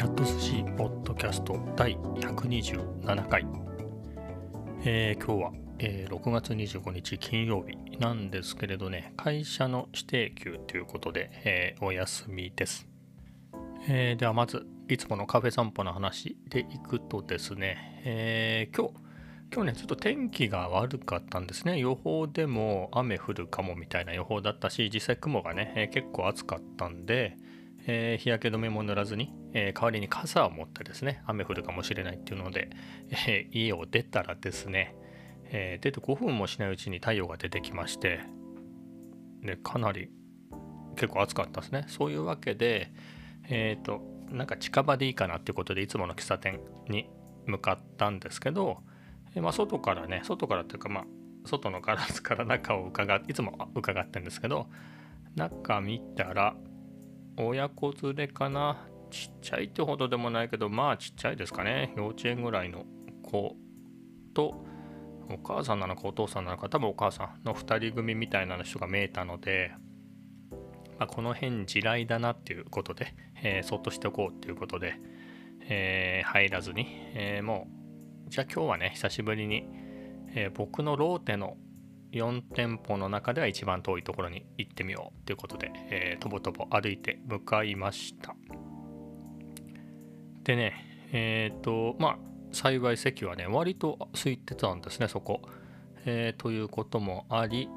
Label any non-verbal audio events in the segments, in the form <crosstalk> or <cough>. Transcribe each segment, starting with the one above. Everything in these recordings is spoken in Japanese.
キャット寿司ポッドキャスト第127回、えー、今日は、えー、6月25日金曜日なんですけれどね会社の指定休ということで、えー、お休みです、えではまずいつものカフェ散歩の話でいくとですね、え今日今日ねちょっと天気が悪かったんですね。予報でも雨降るかもみたいな予報だったし実際雲がね、え結構暑かったんでえー、日焼け止めも塗らずに、えー、代わりに傘を持ってですね雨降るかもしれないっていうので、えー、家を出たらですね、え出て5分もしないうちに太陽が出てきましてでかなり結構暑かったですね。そういうわけでえっ、となんか近場でいいかなっていうことでいつもの喫茶店に向かったんですけど、えまあ、外からね外からっていうかまあ外のガラスから中を伺っていつも伺ってるんですけど中見たら親子連れかなちっちゃいってほどでもないけどまあちっちゃいですかね。幼稚園ぐらいの子とお母さんなのかお父さんなのか多分お母さんの2人組みたいな人が見えたので、まあ、この辺地雷だなっていうことで、えー、そっとしておこうっていうことで、えー、入らずに、えー、もうじゃあ今日はね久しぶりに、え僕のローテの4店舗の中では一番遠いところに行ってみようということで、えー、とぼとぼ歩いて向かいました。でねえっ、ー、とまあ幸い席はね割と空いてたんですねそこ、えー、ということもあり、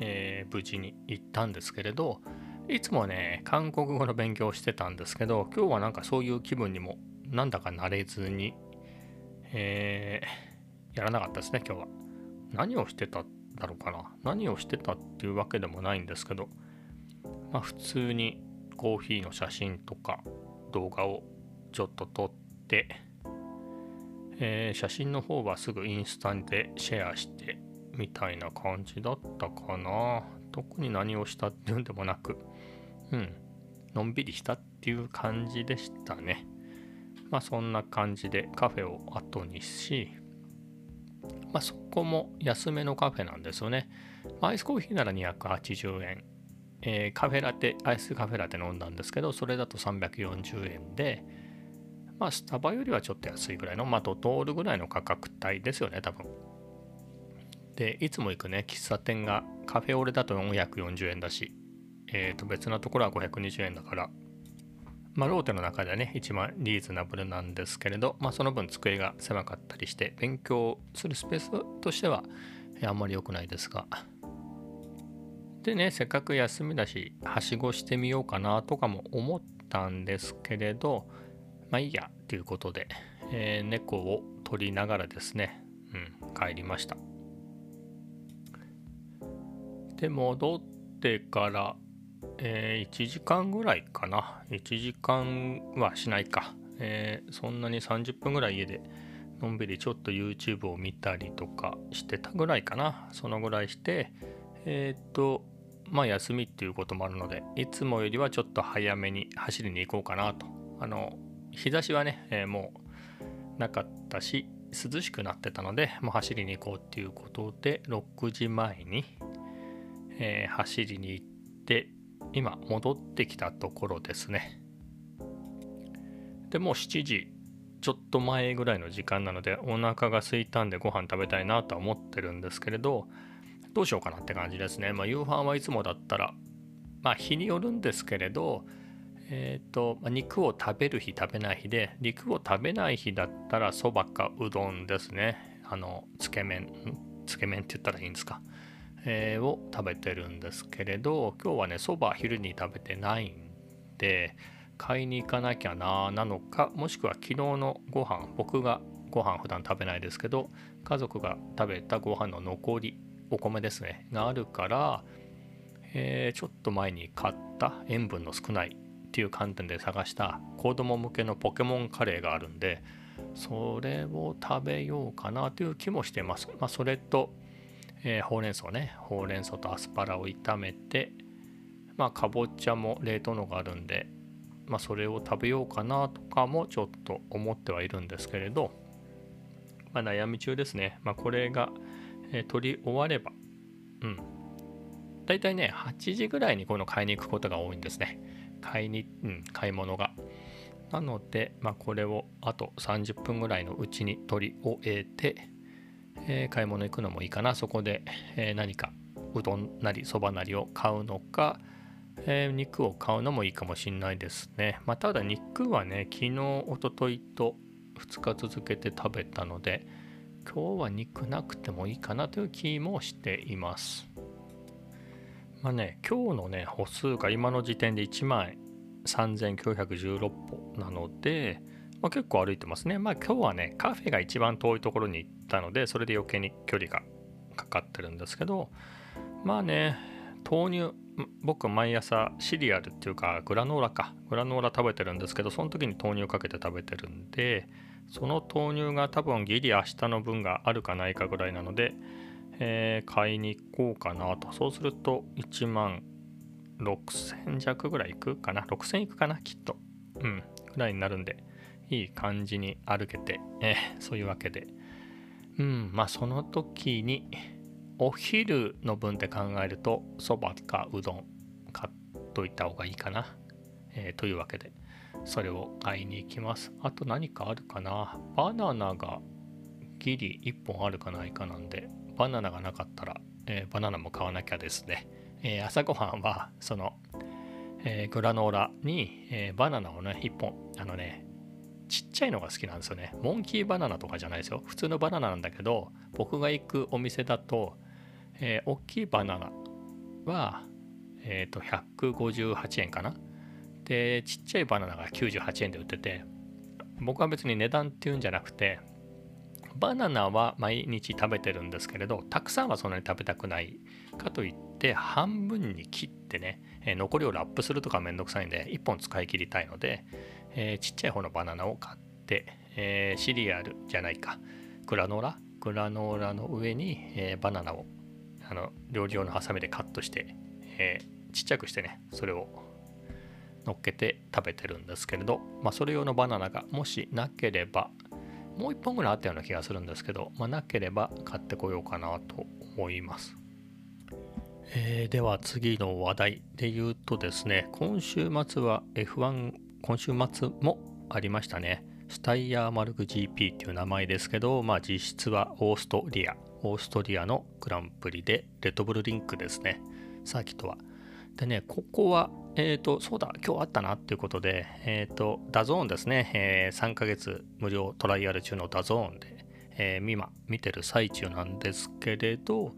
え無事に行ったんですけれどいつもね韓国語の勉強してたんですけど今日はなんかそういう気分にもなんだかなれずに、えやらなかったですね今日は。何をしてただろうかな。何をしてたっていうわけでもないんですけどまあ普通にコーヒーの写真とか動画をちょっと撮って、えー、写真の方はすぐインスタでシェアしてみたいな感じだったかな。特に何をしたっていうんでもなくうんのんびりしたっていう感じでしたね。まあそんな感じでカフェを後にしまあ、そこも安めのカフェなんですよね。アイスコーヒーなら280円、えー、カフェラテ、アイスカフェラテ飲んだんですけど、それだと340円で、まあ、スタバよりはちょっと安いぐらいの、まあ、ドトールぐらいの価格帯ですよね、多分。で、いつも行くね、喫茶店がカフェオレだと440円だし、えー、と別なところは520円だから、まあ、ローテの中ではね、一番リーズナブルなんですけれど、まあ、その分机が狭かったりして、勉強するスペースとしてはあんまり良くないですが。でね、せっかく休みだし、はしごしてみようかなとかも思ったんですけれど、まあいいやということで、えー、猫を取りながらですね、うん、帰りました。で、戻ってから、えー、1時間ぐらいかな。1時間はしないか。えー、そんなに30分ぐらい家でのんびりちょっと YouTube を見たりとかしてたぐらいかな。そのぐらいして、えー、っと、まあ休みっていうこともあるので、いつもよりはちょっと早めに走りに行こうかなと。あの、日差しはね、えー、もうなかったし、涼しくなってたので、もう走りに行こうっていうことで、6時前に、えー、走りに行って、今戻ってきたところですね。でもう7時ちょっと前ぐらいの時間なのでお腹が空いたんでご飯食べたいなとは思ってるんですけれどどうしようかなって感じですね。まあ夕飯はいつもだったらまあ日によるんですけれどえ、ー、と肉を食べる日食べない日で肉を食べない日だったらそばかうどんですね。あのつけ麺つけ麺って言ったらいいんですか？えー、を食べてるんですけれど今日はねそば昼に食べてないんで買いに行かなきゃななのかもしくは昨日のご飯僕がご飯普段食べないですけど家族が食べたご飯の残りお米ですねがあるから、えー、ちょっと前に買った塩分の少ないっていう観点で探した子供向けのポケモンカレーがあるんでそれを食べようかなという気もしてます。まあ、それとえー、ほうれん草ね。ほうれん草とアスパラを炒めてまあかぼちゃも冷凍のがあるんでまあそれを食べようかなとかもちょっと思ってはいるんですけれど、まあ、悩み中ですね。まあこれが、えー、取り終わればうん。大体ね8時ぐらいにこの買いに行くことが多いんですね。買いに、うん、買い物が。なので、まあ、これをあと30分ぐらいのうちに取り終えて、えー、買い物行くのもいいかな。そこで、えー、何かうどんなりそばなりを買うのか、えー、肉を買うのもいいかもしれないですね、まあ、ただ肉はね昨日おとといと2日続けて食べたので今日は肉なくてもいいかなという気もしています。まあね今日のね歩数が今の時点で1万3916歩なので、まあ、結構歩いてますね。まあ今日はね、カフェが一番遠いところに行ったので、それで余計に距離がかかってるんですけど、まあね、豆乳、僕毎朝シリアルっていうかグラノーラか、グラノーラ食べてるんですけど、その時に豆乳かけて食べてるんで、その豆乳が多分ギリ明日の分があるかないかぐらいなので、えー、買いに行こうかなと。そうすると1万6000弱ぐらいいくかな ?6000 いくかなきっと。うん。ぐらいになるんで、いい感じに歩けて、えー、そういうわけで。うん、まあその時に、お昼の分って考えると、そばかうどん買っといた方がいいかな。えー、というわけで、それを買いに行きます。あと何かあるかなバナナがギリ1本あるかないかなんで、バナナがなかったら、えー、バナナも買わなきゃですね。えー、朝ごはんはその、えー、グラノーラに、え、バナナをね1本。あのねちっちゃいのが好きなんですよね。モンキーバナナとかじゃないですよ。普通のバナナなんだけど僕が行くお店だと、え、大きいバナナはえっ、と158円かな。でちっちゃいバナナが98円で売ってて僕は別に値段っていうんじゃなくてバナナは毎日食べてるんですけれどたくさんはそんなに食べたくないかといって半分に切ってね、えー、残りをラップするとかめんどくさいんで1本使い切りたいので、えー、ちっちゃい方のバナナを買って、え、シリアルじゃないかグラノーラグラノーラの上に、えバナナをあの料理用のハサミでカットして、えちっちゃくしてねそれを乗っけて食べてるんですけれど、まあ、それ用のバナナがもしなければもう1本ぐらいあったような気がするんですけど、まあ、なければ買ってこようかなと思います。えー、では次の話題で言うとですね、今週末は F1 今週末もありましたね。スタイヤーマルク GP っていう名前ですけど、まあ実質はオーストリア、オーストリアのグランプリでレッドブルリンクですね、サーキットは。でね、ここはえっ、ー、と、そうだ、今日あったなっていうことで、えっ、ー、と、 DAZN ですね、えー、3ヶ月無料トライアル中の DAZN で、えー、今見てる最中なんですけれど、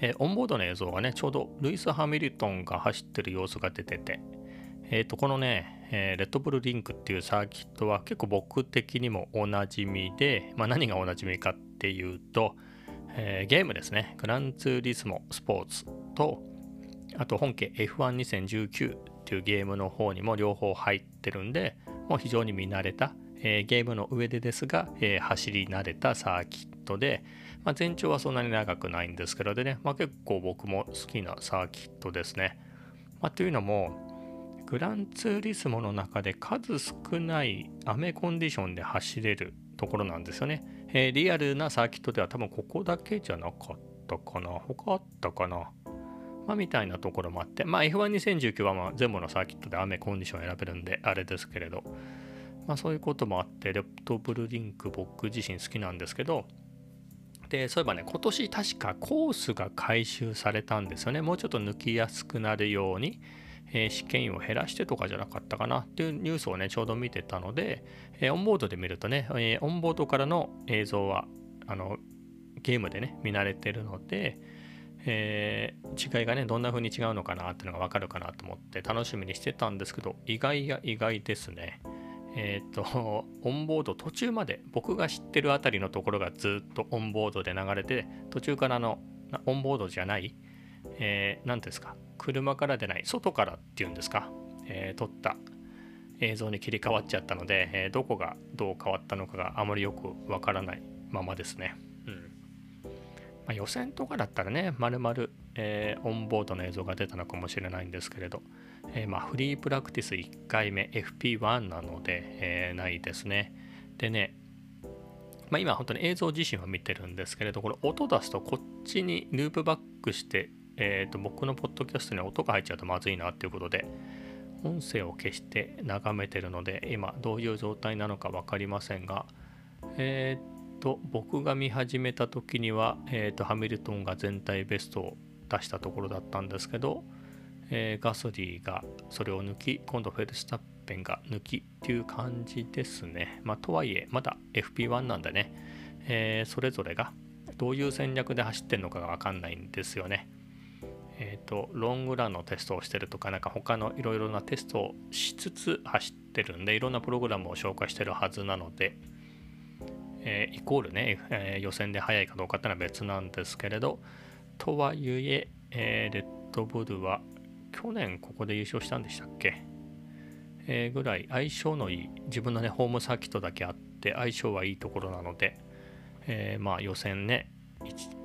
えー、オンボードの映像がね、ちょうどルイス・ハミルトンが走ってる様子が出てて、えっ、と、このね、えレッドブルリンクっていうサーキットは結構僕的にもおなじみで、まあ、何がおなじみかっていうと、えゲームですね、グランツーリスモスポーツと、あと本家 F12019 っていうゲームの方にも両方入ってるんで、もう非常に見慣れた、えー、ゲームの上でですが、えー、走り慣れたサーキットで、まあ、全長はそんなに長くないんですけどでね、まあ、結構僕も好きなサーキットですね。まあ、というのも、グランツーリスモの中で数少ない雨コンディションで走れるところなんですよね。えー、リアルなサーキットでは多分ここだけじゃなかったかな。他あったかな。まあ、みたいなところもあって、まあ、F12019 はまあ全部のサーキットで雨コンディション選べるんであれですけれど、まあ、そういうこともあってレプトブルリンク僕自身好きなんですけどでそういえばね今年確かコースが回収されたんですよね。もうちょっと抜きやすくなるように、えー、試験員を減らしてとかじゃなかったかな。っていうニュースをねちょうど見てたので、えー、オンボードで見るとね、えー、オンボードからの映像はあのゲームでね見慣れてるので、えー、違いがねどんな風に違うのかなっていうのが分かるかなと思って楽しみにしてたんですけど意外や意外ですねえっ、と <laughs> オンボード途中まで僕が知ってるあたりのところがずっとオンボードで流れて途中からのオンボードじゃない何、えー、ですか車から出ない外からっていうんですか、えー、撮った映像に切り替わっちゃったので、えー、どこがどう変わったのかがあまりよくわからないままですね。まあ、予選とかだったらね、まるまる、え、オンボードの映像が出たのかもしれないんですけれど、えー、まあフリープラクティス1回目 FP1 なので、えー、ないですね。でね、まあ、今本当に映像自身は見てるんですけれど、これ音出すとこっちにループバックして、えー、と僕のポッドキャストに音が入っちゃうとまずいなっていうことで、音声を消して眺めてるので今どういう状態なのか分かりませんがえー、と僕が見始めた時には、えー、とハミルトンが全体ベストを出したところだったんですけど、えー、ガソリーがそれを抜き今度フェルスタッペンが抜きっていう感じですね。まあ、とはいえまだ FP1 なんでね、えそれぞれがどういう戦略で走ってるのかが分かんないんですよね。えっ、ー、と、ロングランのテストをしてるとか、なんか他のいろいろなテストをしつつ走ってるんで、いろんなプログラムを紹介してるはずなので、えー、イコールね、えー、予選で速いかどうかっていうのは別なんですけれど、とはいええー、レッドブルは去年ここで優勝したんでしたっけ、え、ぐらい。相性のいい自分のねホームサーキットだけあって相性はいいところなので、え、まあ予選ね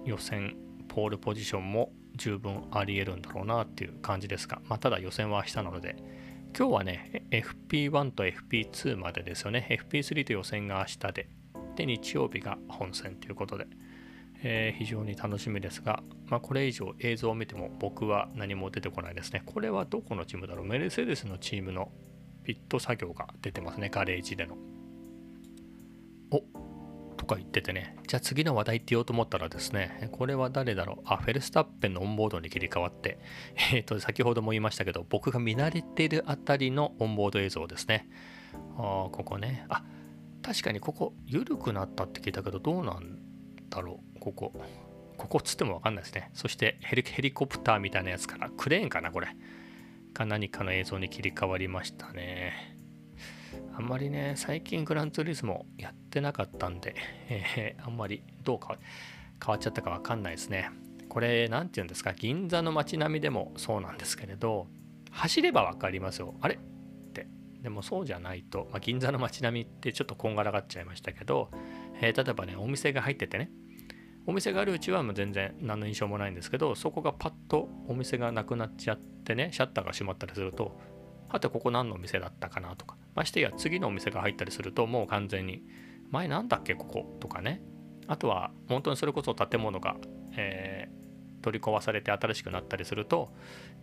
予選ポールポジションも十分ありえるんだろうなっていう感じですが、まあ、ただ予選は明日なので。今日はね FP1 と FP2 までですよね。FP3 と予選が明日で。で日曜日が本戦ということで、えー、非常に楽しみですが、まあ、これ以上映像を見ても僕は何も出てこないですね。これはどこのチームだろう？メルセデスのチームのピット作業が出てますね。ガレージでの。おとか言っててね、じゃあ次の話題って言おうと思ったらですね、これは誰だろう？あ、フェルスタッペンのオンボードに切り替わって、<laughs> えっ、ー、と、先ほども言いましたけど、僕が見慣れてるあたりのオンボード映像ですね。あここね。あ、確かにここ、緩くなったって聞いたけど、どうなんだろう？ここ。ここっつってもわかんないですね。そしてヘリヘリコプターみたいなやつから、クレーンかなこれ。か何かの映像に切り替わりましたね。あんまりね、最近グランツーリスモやってなかったんで、えー、あんまりどうか変わっちゃったかわかんないですね。これ、何て言うんですか、銀座の街並みでもそうなんですけれど、走れば分かりますよ。あれ？でもそうじゃないと、まあ、銀座の街並みってちょっとこんがらがっちゃいましたけど、えー、例えばね、お店が入っててね、お店があるうちはもう全然何の印象もないんですけど、そこがパッとお店がなくなっちゃってね、シャッターが閉まったりすると、はてここ何のお店だったかなとか、ましてや次のお店が入ったりするともう完全に前なんだっけこことかね。あとは本当にそれこそ建物が、えー、取り壊されて新しくなったりすると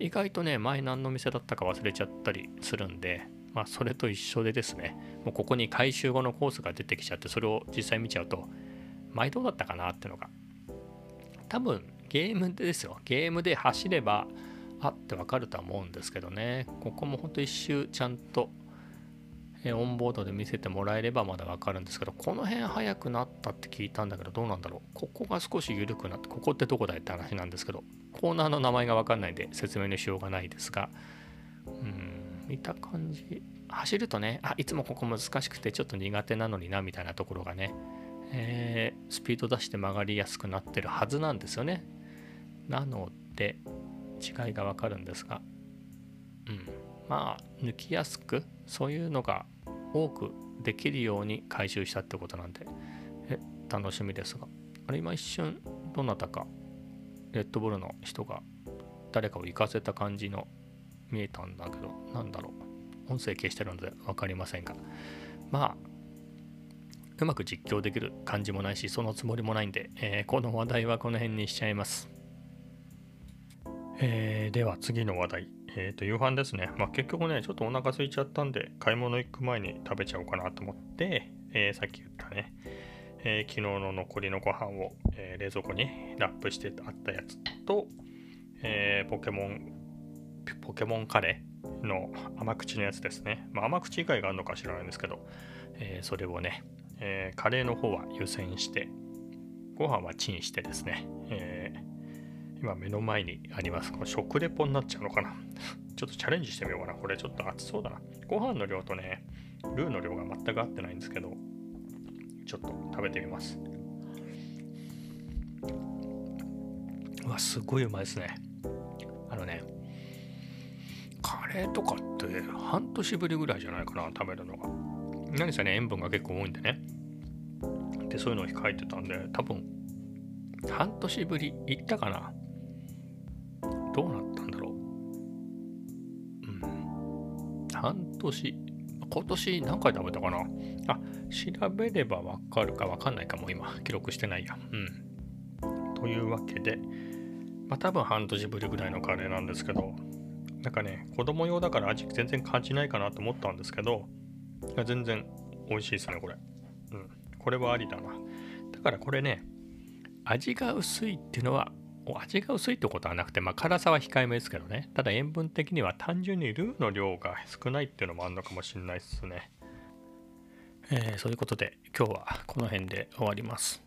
意外とね前何の店だったか忘れちゃったりするんでまあそれと一緒でですねもうここに改修後のコースが出てきちゃってそれを実際見ちゃうと前どうだったかなってのが多分ゲームでですよ。ゲームで走ればあってわかるとは思うんですけどね。ここもほんと一周ちゃんとオンボードで見せてもらえればまだわかるんですけどこの辺速くなったって聞いたんだけどどうなんだろう。ここが少し緩くなってここってどこだいって話なんですけどコーナーの名前がわかんないんで説明のしようがないですが見た感じ。走るとねあいつもここ難しくてちょっと苦手なのになみたいなところがね、えー、スピード出して曲がりやすくなってるはずなんですよね。なので違いがわかるんですが、うん、まあ抜きやすくそういうのが多くできるように回収したってことなんで。え楽しみですが。あれ今一瞬どなたかレッドブルの人が誰かを行かせた感じの見えたんだけどなんだろう音声消してるので分かりませんがまあうまく実況できる感じもないしそのつもりもないんで、えー、この話題はこの辺にしちゃいますえー、では次の話題。えっ、ー、と、夕飯ですね。まあ、結局ね、ちょっとお腹空いちゃったんで、買い物行く前に食べちゃおうかなと思って、え、さっき言ったね、え昨日の残りのご飯を、え冷蔵庫にラップしてあったやつと、えポケモン、ポケモンカレーの甘口のやつですね。まあ、甘口以外があるのか知らないんですけど、えそれをね、えカレーの方は湯煎して、ご飯はチンしてですね、えー今目の前にあります。この食レポになっちゃうのかな <laughs> ちょっとチャレンジしてみようかな。これちょっと熱そうだな。ご飯の量とね、ルーの量が全く合ってないんですけど、ちょっと食べてみます。うわ、すごいうまいですね。あのね、カレーとかって半年ぶりぐらいじゃないかな、食べるのが。何せね、塩分が結構多いんでね。で、そういうのを控えてたんで、多分、半年ぶり行ったかなどうなったんだろう。うん。半年、今年何回食べたかなあ、調べればわかるかわかんないかも今、記録してないや。うん。というわけで、まあ多分半年ぶりぐらいのカレーなんですけど、なんかね、子供用だから味全然感じないかなと思ったんですけど、全然美味しいですね、これ。うん。これはありだな。だからこれね、味が薄いっていうのは、味が薄いってことはなくて、まあ辛さは控えめですけどね。ただ塩分的には単純にルーの量が少ないっていうのもあるのかもしれないですね。えー、そういうことで今日はこの辺で終わります。